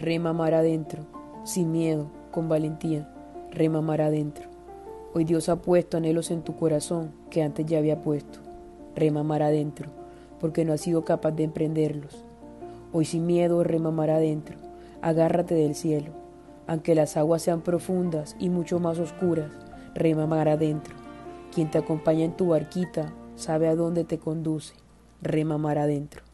Remamar adentro, sin miedo, con valentía, rema mar adentro. Hoy Dios ha puesto anhelos en tu corazón que antes ya había puesto, rema mar adentro, porque no has sido capaz de emprenderlos. Hoy sin miedo, rema mar adentro, agárrate del cielo, aunque las aguas sean profundas y mucho más oscuras, rema mar adentro. Quien te acompaña en tu barquita sabe a dónde te conduce, rema mar adentro.